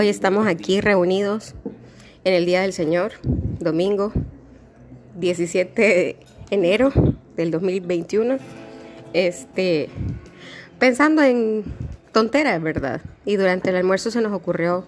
Hoy estamos aquí reunidos en el Día del Señor, domingo 17 de enero del 2021. Este, pensando en tonteras, ¿verdad? Y durante el almuerzo se nos ocurrió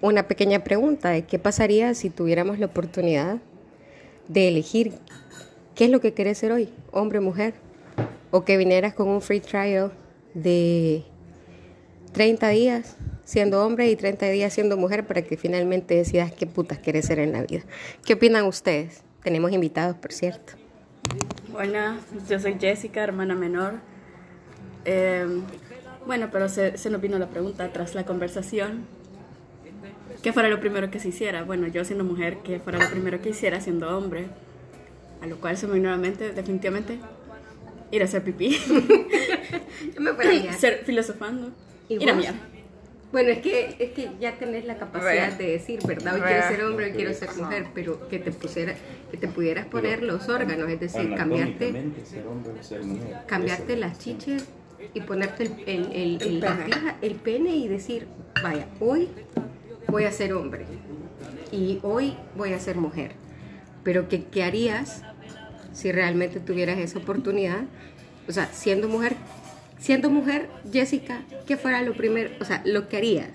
una pequeña pregunta de qué pasaría si tuviéramos la oportunidad de elegir qué es lo que querés ser hoy, hombre o mujer, o que vinieras con un free trial de 30 días siendo hombre y 30 días siendo mujer para que finalmente decidas qué putas quieres ser en la vida. ¿Qué opinan ustedes? Tenemos invitados, por cierto. Buenas, yo soy Jessica, hermana menor. Eh, bueno, pero se, se nos vino la pregunta tras la conversación. ¿Qué fuera lo primero que se hiciera? Bueno, yo siendo mujer, ¿qué fuera lo primero que hiciera siendo hombre? A lo cual se me vino a la mente, definitivamente, ir a hacer pipí. Yo me fuera a Ser filosofando. ¿Y ir a vos? Bueno, es que, es que ya tenés la capacidad de decir, ¿verdad? Hoy quiero ser hombre, hoy quiero ser mujer, pero que te pusiera, que te pudieras poner los órganos, es decir, cambiarte, ser hombre o ser mujer. cambiarte las chiches y ponerte el, el, el, El pene. pija- el pene y decir, vaya, hoy voy a ser hombre y hoy voy a ser mujer. Pero ¿qué, qué harías si realmente tuvieras esa oportunidad? O sea, siendo mujer, siendo mujer, Jessica, ¿qué fuera lo primero? O sea, lo que harías.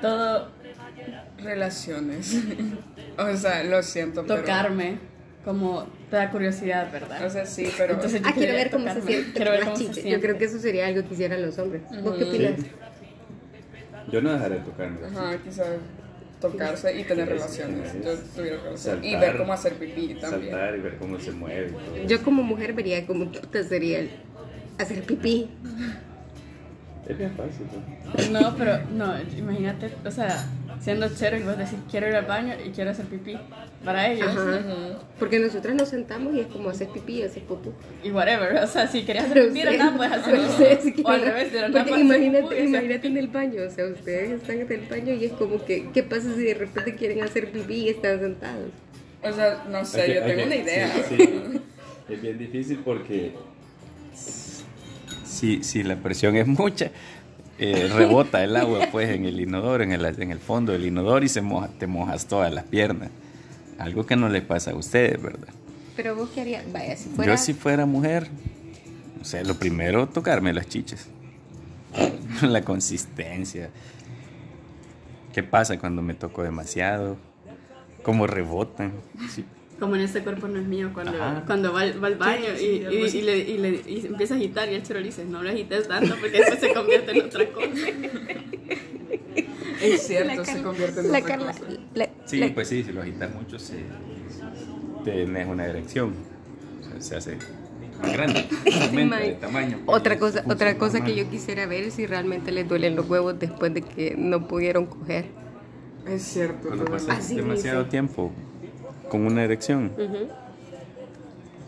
Todo Relaciones. o sea, lo siento, pero... tocarme, como te da curiosidad, ¿verdad? O sea, sí, pero... Entonces yo Ah, quiero ver cómo se siente. Quiero ver las cómo se chiches. Yo siente. creo que eso sería algo que hicieran los hombres. ¿Vos qué opinas? Sí. Yo no dejaré de tocarme. Ajá, quizás tocarse y tener relaciones. Yo tuviera relaciones. Y ver cómo hacer pipí también. Saltar y ver cómo se mueve. Yo como mujer vería cómo puta sería el hacer pipí. Es bien fácil. ¿no? No, pero no, imagínate, o sea, siendo chero y vos decís quiero ir al baño y quiero hacer pipí. Para ellos, Ajá. Porque nosotras nos sentamos y es como hacer pipí y hacer popó. y whatever, o sea, si querías hacer pipí, nada puedes hacer pero ustedes O al revés, de nada imagínate, imagínate en el baño, o sea, ustedes están en el baño y es como que, ¿qué pasa si de repente quieren hacer pipí y están sentados? O sea, no sé, yo tengo una idea. sí, sí. Es bien difícil porque si, si la presión es mucha, eh, rebota el agua pues en el inodoro, en el, en el fondo del inodoro y se moja, te mojas todas las piernas. Algo que no le pasa a ustedes, ¿verdad? Pero vos qué harías, vaya, si fuera... Yo si fuera mujer, o sea, lo primero tocarme las chiches. La consistencia. ¿Qué pasa cuando me toco demasiado? ¿Cómo rebotan? Sí. Como en este cuerpo no es mío, cuando, Ajá. cuando va, al- va al baño Sí, sí, y, algo y, y le, y, le- y empieza a agitar y el chero le dice, no lo agites tanto porque eso se convierte en otra cosa. Es cierto, se convierte en la otra Carla- cosa. la- Sí, la- pues sí, si lo agitas mucho, se, tenés una erección. O sea, se hace más grande, aumenta de tamaño. Otra cosa, otra cosa que yo quisiera ver es si realmente les duelen los huevos después de que no pudieron coger. Es cierto. Cuando pasas demasiado tiempo con una erección, Ujú.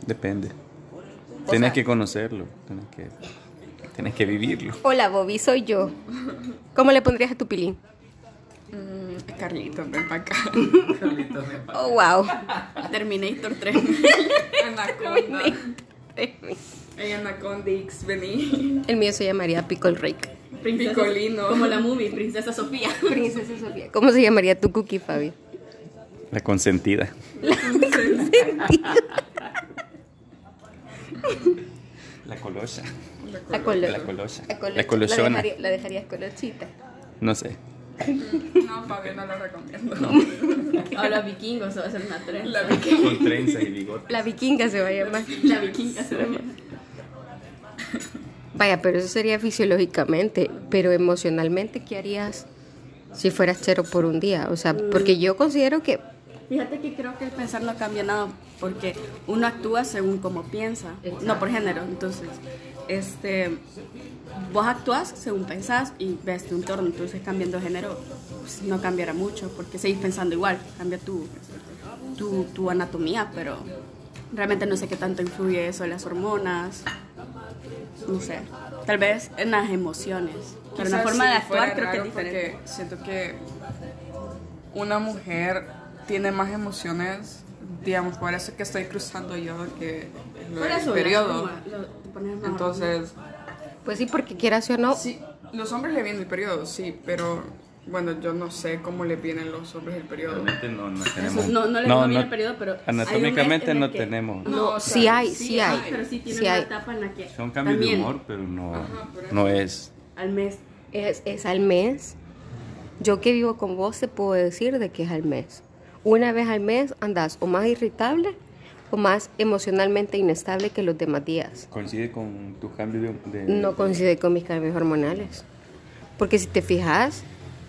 depende. O Tienes sea- que conocerlo, tienes que, tienes que vivirlo. Hola Bobby, soy yo. ¿Cómo le pondrías a tu pilín? Mm, Carlitos, ven para acá. Oh, wow. Terminator 3. Anaconda. Ey, Anaconda X, vení. El mío se llamaría Pickle Rake. Princesa- Picolino. Como la movie, Princesa Sofía. Princesa Sofía. ¿Cómo se llamaría tu cookie, Fabi? La consentida. La colocha. La colo- La colocha. La, colo- La colochona. La, dejaría- la dejarías colochita. No sé. No, Fabio, no lo recomiendo. Ahora vikingos, se va a hacer una trenza. La vi. Con trenzas y bigote. La vikinga se va a llamar. La vikinga se va a llamar. Vaya, pero eso sería fisiológicamente. Pero emocionalmente, ¿qué harías si fueras chero por un día? O sea, porque yo considero que Fíjate que creo que el pensar no cambia nada porque uno actúa según como piensa, no por género. Entonces, este, vos actúas según pensás y ves tu entorno. Entonces, cambiando de género pues, no cambiará mucho porque seguís pensando igual. Cambia tu, tu, tu anatomía, pero realmente no sé qué tanto influye eso en las hormonas. No sé. Tal vez en las emociones. Pero la forma sí de actuar creo que es diferente. Porque siento que una mujer tiene más emociones, digamos, por eso que estoy cruzando yo, que Por eso, periodo. lo- Entonces, Pues sí, porque quieras o no, sí, los hombres le viene el periodo, sí, pero Bueno, yo no sé cómo le vienen los hombres el periodo. Realmente no, no tenemos. Eso, no, no les no, el periodo, pero. Anatómicamente hay no el que- tenemos. No, o sí sea, hay, sí, hay. Pero sí tiene sí una hay. etapa en la que. Son cambios también de humor, pero no, Ajá, no es. Al mes. Es, es al mes. Yo que vivo con vos te puedo decir de que es al mes. Una vez al mes andas o más irritable o más emocionalmente inestable que los demás días. Coincide con tus cambios de. de- No coincide con mis cambios hormonales. Porque si te fijas,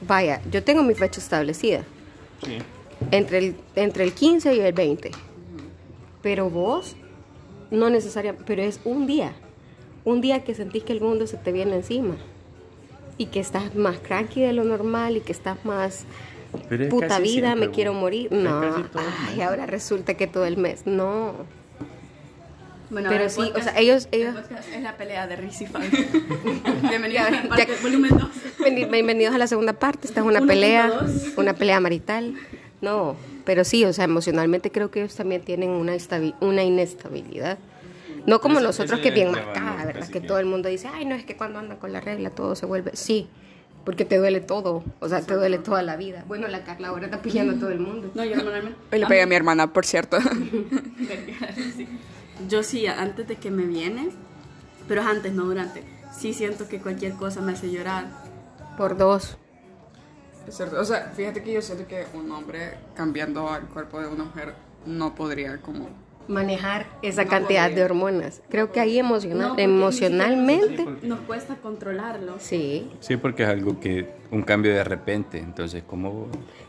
vaya, yo tengo mi fecha establecida. Sí. Entre el, entre el 15 y el 20. Pero vos, no necesariamente, pero es un día. Un día que sentís que el mundo se te viene encima. Y que estás más cranky de lo normal y que estás más puta vida, siempre, me quiero morir. No, ay, mes. ahora resulta que todo el mes. No. Bueno, Pero sí, o sea, ellos- el ellos- es la pelea de Riz y Fabi. Bienvenidos a parte, ya- volumen 2. Beni- Bienvenidos a la segunda parte. Esta es una 1.2. pelea, una pelea marital. No, pero sí, o sea, emocionalmente creo que ellos también tienen una, una inestabilidad. No como Eso- nosotros eso que bien marcada, ¿verdad? Que que- todo el mundo dice, ay, no, es que cuando andan con la regla todo se vuelve. Sí, porque te duele todo, o sea, te duele toda la vida. Bueno, la Carla ahora está pillando a todo el mundo. No, yo normalmente. Hoy le pegué a mi hermana, por cierto. Sí. Yo sí, antes de que me viene, pero es antes, no durante. Sí siento que cualquier cosa me hace llorar. Por dos. Es cierto. O sea, fíjate que yo siento que un hombre cambiando al cuerpo de una mujer no podría como... Manejar esa No cantidad de hormonas. Creo que ahí emocional, No, emocionalmente. Nos cuesta controlarlo. Sí. Sí, porque es algo que. Un cambio de repente. Entonces, ¿cómo.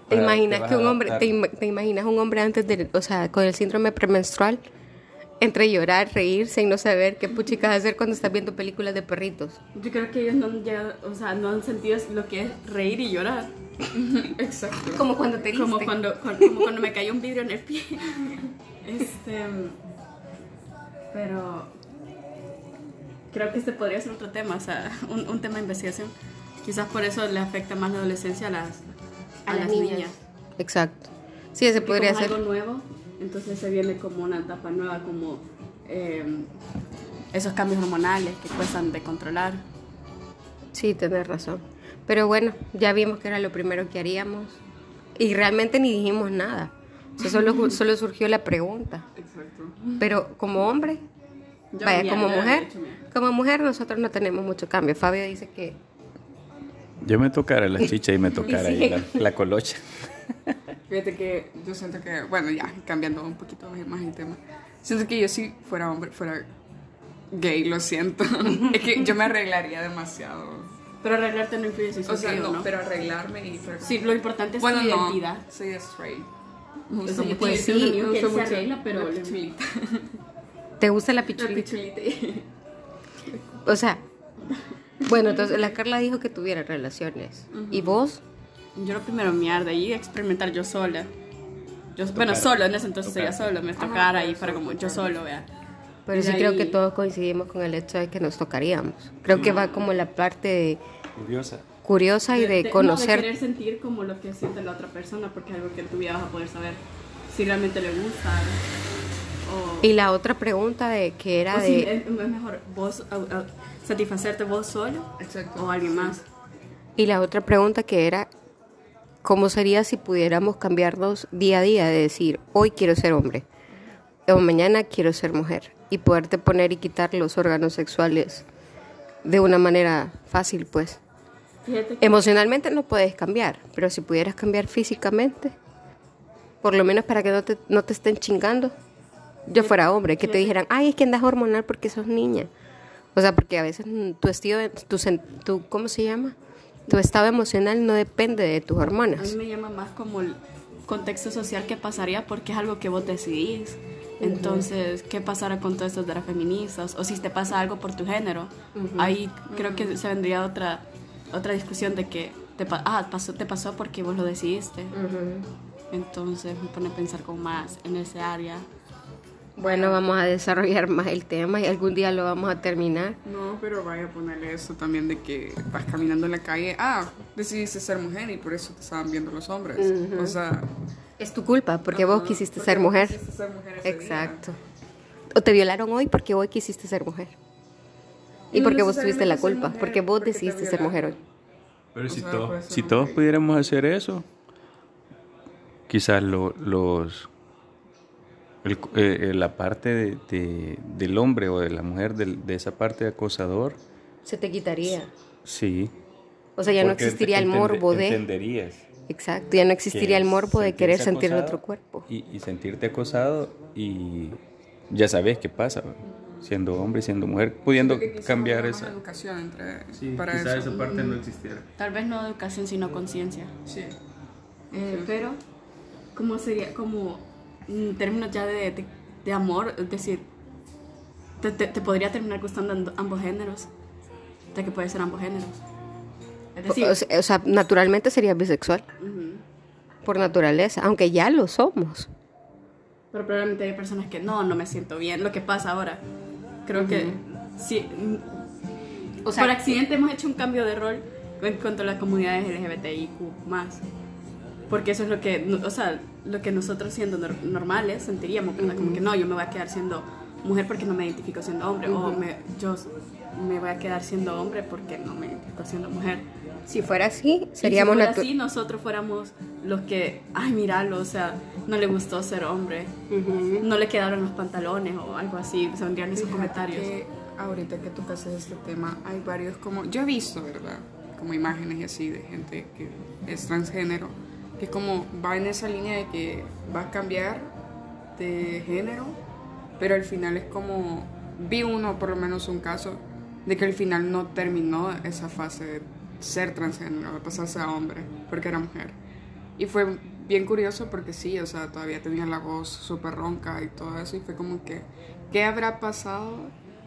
¿Te imaginas vas que a un hombre, te, ima- te imaginas un hombre antes de, o sea, con el síndrome premenstrual, entre llorar, reírse y no saber qué puchicas hacer cuando estás viendo películas de perritos? Yo creo que ellos no han, llegado- o sea, no han sentido lo que es reír y llorar. Exacto. Como cuando te Como cuando, cu- como cuando me cayó un vidrio en el pie. Este. Pero. Creo que este podría ser otro tema, o sea, un, un tema de investigación. Quizás por eso le afecta más la adolescencia a las, a las niñas. Exacto. Sí, ese Porque podría como ser. algo nuevo, entonces se viene como una etapa nueva, como eh, esos cambios hormonales que cuestan de controlar. Sí, tenés razón. Pero bueno, ya vimos que era lo primero que haríamos. Y realmente ni dijimos nada. O sea, solo, solo surgió la pregunta. Exacto. Pero como hombre, Yo vaya, ya- como ya mujer, como mujer nosotros no tenemos mucho cambio. Fabio dice que Yo me tocara la chicha y me tocara ahí la, la colocha. Fíjate que yo siento que, bueno, ya cambiando un poquito más el tema, siento que yo si fuera hombre, fuera gay, lo siento. es que yo me arreglaría demasiado. Pero arreglarte no influye si O sea, gay no, o no. pero arreglarme y... fuera- Sí, lo importante es bueno, tu no, identidad. soy straight. Me O gusta sea, Pues un sí, amigo me que él gusta se mucho arregla, pero la pichulita. te gusta la La pichulita. pichulita. O sea, bueno, entonces la Carla dijo que tuviera relaciones. ¿Y vos? yo lo primero miar de ahí experimentar yo sola. Yo, bueno, solo, en ese entonces sería solo, me tocara ahí para como yo solo, vea. Pero Y sí creo que todos coincidimos con el hecho de que nos tocaríamos. Creo que va como la parte de Curiosa. Curiosa y de, no, de conocer. querer sentir como lo que siente la otra persona, porque es algo que en tu vida vas a poder saber si realmente le gusta. O, y la otra pregunta de que era o si de es, es mejor vos satisfacerte vos solo Exacto. o alguien más. y la otra pregunta que era cómo sería si pudiéramos cambiarnos día a día de decir hoy quiero ser hombre o mañana quiero ser mujer y poderte poner y quitar los órganos sexuales de una manera fácil, pues. Fíjate que Emocionalmente no puedes cambiar, pero si pudieras cambiar físicamente, por lo menos para que no te, no te estén chingando, yo fuera hombre, que te dijeran, ay, es que andas hormonal porque sos niña. O sea, porque a veces tu estilo, tu, tu, ¿cómo se llama? Tu estado emocional no depende de tus a mí hormonas. me llama más como el contexto social que pasaría porque es algo que vos decidís. Entonces, ¿qué pasará con todos estos de las feministas? O si te pasa algo por tu género. Ahí creo que se vendría otra otra discusión de que te, pa- ah, pasó, te pasó porque vos lo decidiste. Entonces me pone a pensar como más en ese área. Bueno, vamos a desarrollar más el tema y algún día lo vamos a terminar. No, pero vaya a ponerle eso también de que vas caminando en la calle, ah, decidiste ser mujer y por eso te estaban viendo los hombres. O sea, Es tu culpa, porque vos ajá, quisiste porque ser vos mujer. quisiste ser mujer ese día. Exacto. O te violaron hoy porque hoy quisiste ser mujer. Y No porque vos tuviste la culpa, mujer, porque vos porque decidiste ser mujer hoy. Pero O si, sea, to- puede ser si todos pudiéramos hacer eso, quizás lo- los el- eh, eh, la parte de- de- del hombre o de la mujer del- de esa parte de acosador, Se te quitaría. sí. O sea, ya no Porque existiría el morbo de... Entenderías. Exacto, ya no existiría el morbo de querer sentir otro cuerpo. Y, y sentirte acosado y ya sabes qué pasa. Siendo hombre, siendo mujer, pudiendo cambiar esa... educación entre, Sí, para quizás eso. esa parte no existiera. Tal vez no educación, sino conciencia. Sí. Eh, pero, ¿cómo sería? Como en términos ya de, de, de amor, es decir, te, te, te podría terminar gustando amb- ambos géneros, ya que puede ser ambos géneros. Es decir, O sea, o sea, naturalmente sería bisexual. ujú. Por naturaleza, aunque ya lo somos. pero probablemente hay personas que no, no me siento bien. Lo que pasa ahora, creo que sí. O sea, por accidente hemos hecho un cambio de rol en cuanto a las comunidades LGBTIQ más. Porque eso es lo que, o sea, lo que nosotros siendo nor- normales sentiríamos, ¿verdad? Como que no, yo me voy a quedar siendo mujer porque no me identifico siendo hombre, o me, yo me voy a quedar siendo hombre porque no me identifico siendo mujer. Si fuera así, seríamos si fuera natu- así, nosotros fuéramos los que, ay, míralo, o sea, no le gustó ser hombre, no le quedaron los pantalones o algo así, se vendrían esos comentarios. que ahorita que tocas este tema, hay varios como, yo he visto, ¿verdad? Como imágenes y así de gente que es transgénero, que como va en esa línea de que va a cambiar de género, pero al final es como, vi uno, por lo menos un caso, de que al final no terminó esa fase de ser transgénero, de pasarse a hombre, porque era mujer. Y fue bien curioso porque sí, o sea, todavía tenía la voz súper ronca y todo eso, y fue como que, ¿qué habrá pasado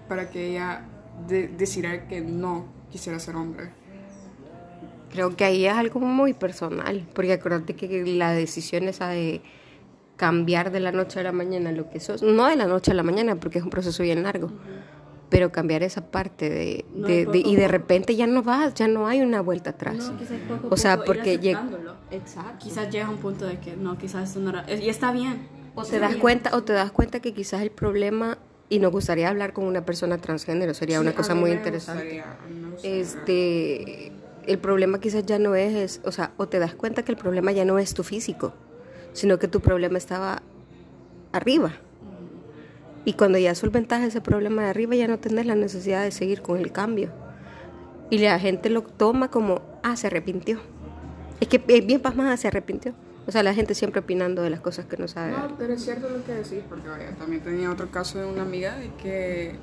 para que ella de- decidiera que no quisiera ser hombre? Creo que ahí es algo muy personal, porque acuérdate que la decisión esa de cambiar de la noche a la mañana lo que sos, no de la noche a la mañana, porque es un proceso bien largo, pero cambiar esa parte de, No, de- poco de- y de repente ya no vas, ya no hay una vuelta atrás. No, poco o sea, poco porque llega... Exacto. Quizás llega a un punto de que no, quizás eso no era, y está bien. O te das cuenta, o te das cuenta que quizás el problema, y nos gustaría hablar con una persona transgénero, sería una cosa muy interesante. gustaría. Este, el problema quizás ya no es, es, o sea, o te das cuenta que el problema ya no es tu físico, sino que tu problema estaba arriba. Y cuando ya solventas ese problema de arriba, ya no tenés la necesidad de seguir con el cambio. Y la gente lo toma como, ah, se arrepintió. Es que es bien pasmada, se arrepintió. O sea, la gente siempre opinando de las cosas que no sabe. No, pero es cierto lo que decís, porque vaya, también tenía otro caso de una amiga de que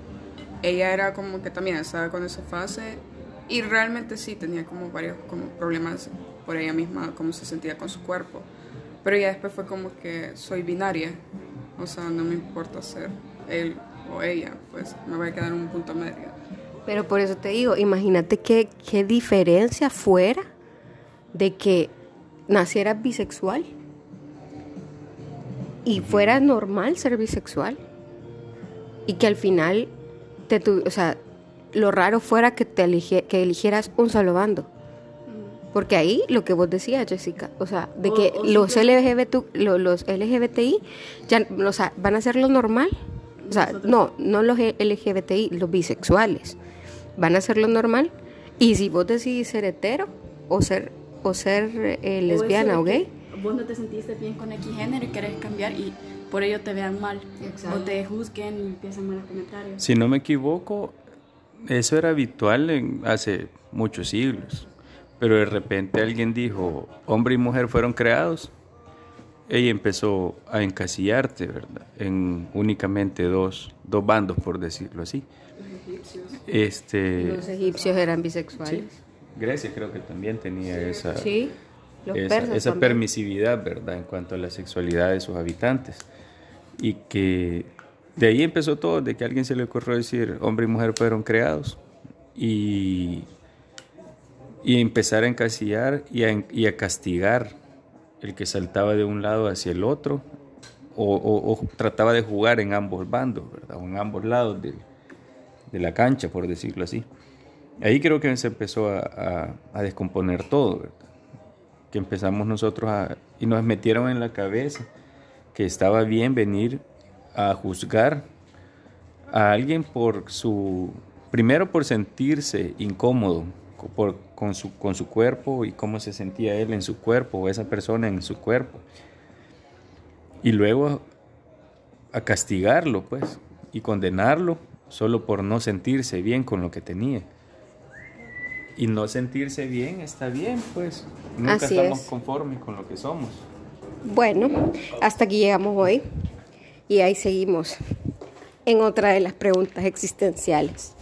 ella era como que también estaba con esa fase y realmente sí tenía como varios como problemas por ella misma, cómo se sentía con su cuerpo. Pero ya después fue como que soy binaria, o sea, no me importa ser él o ella, pues me voy a quedar en un punto medio. Pero por eso te digo, imagínate qué, qué diferencia fuera de que nacieras bisexual y fuera normal ser bisexual y que al final te tu- o sea, lo raro fuera que te elige- que eligieras un solo bando. Porque ahí lo que vos decías, Jessica, o sea, de O- que o los, simplemente- LGBT, lo- los LGBTI ya, o sea, van a ser lo normal. O sea, no, no los LGBTI, los bisexuales. Van a ser lo normal. Y si vos decidís ser hetero o ser, o ser eh, lesbiana o, de gay, Vos no te sentiste bien con X género y querés cambiar y por ello te vean mal. Exacto. O te juzguen y empiezan malos comentarios. Si no me equivoco, eso era habitual en, hace muchos siglos. Pero de repente alguien dijo, hombre y mujer fueron creados. Ella empezó a encasillarte, ¿verdad? En únicamente dos, dos bandos, por decirlo así. Este, los egipcios eran bisexuales. Grecia creo que también tenía esa, Sí, los esa, persas esa también. permisividad, ¿verdad? En cuanto a la sexualidad de sus habitantes. Y que de ahí empezó todo, de que a alguien se le ocurrió decir, hombre y mujer fueron creados. Y, y empezar a encasillar y a, y a castigar el que saltaba de un lado hacia el otro, o, o- o trataba de jugar en ambos bandos, ¿verdad? O en ambos lados de, de la cancha, por decirlo así. Ahí creo que se empezó a, a- a descomponer todo, ¿verdad? Que empezamos nosotros a... y nos metieron en la cabeza que estaba bien venir a juzgar a alguien por su... primero por sentirse incómodo, por con su, con su cuerpo y cómo se sentía él en su cuerpo o esa persona en su cuerpo. Y luego a castigarlo, pues, y condenarlo solo por no sentirse bien con lo que tenía. Y no sentirse bien está bien, pues. Nunca Así estamos es. conformes con lo que somos. Bueno, hasta aquí llegamos hoy y ahí seguimos en otra de las preguntas existenciales.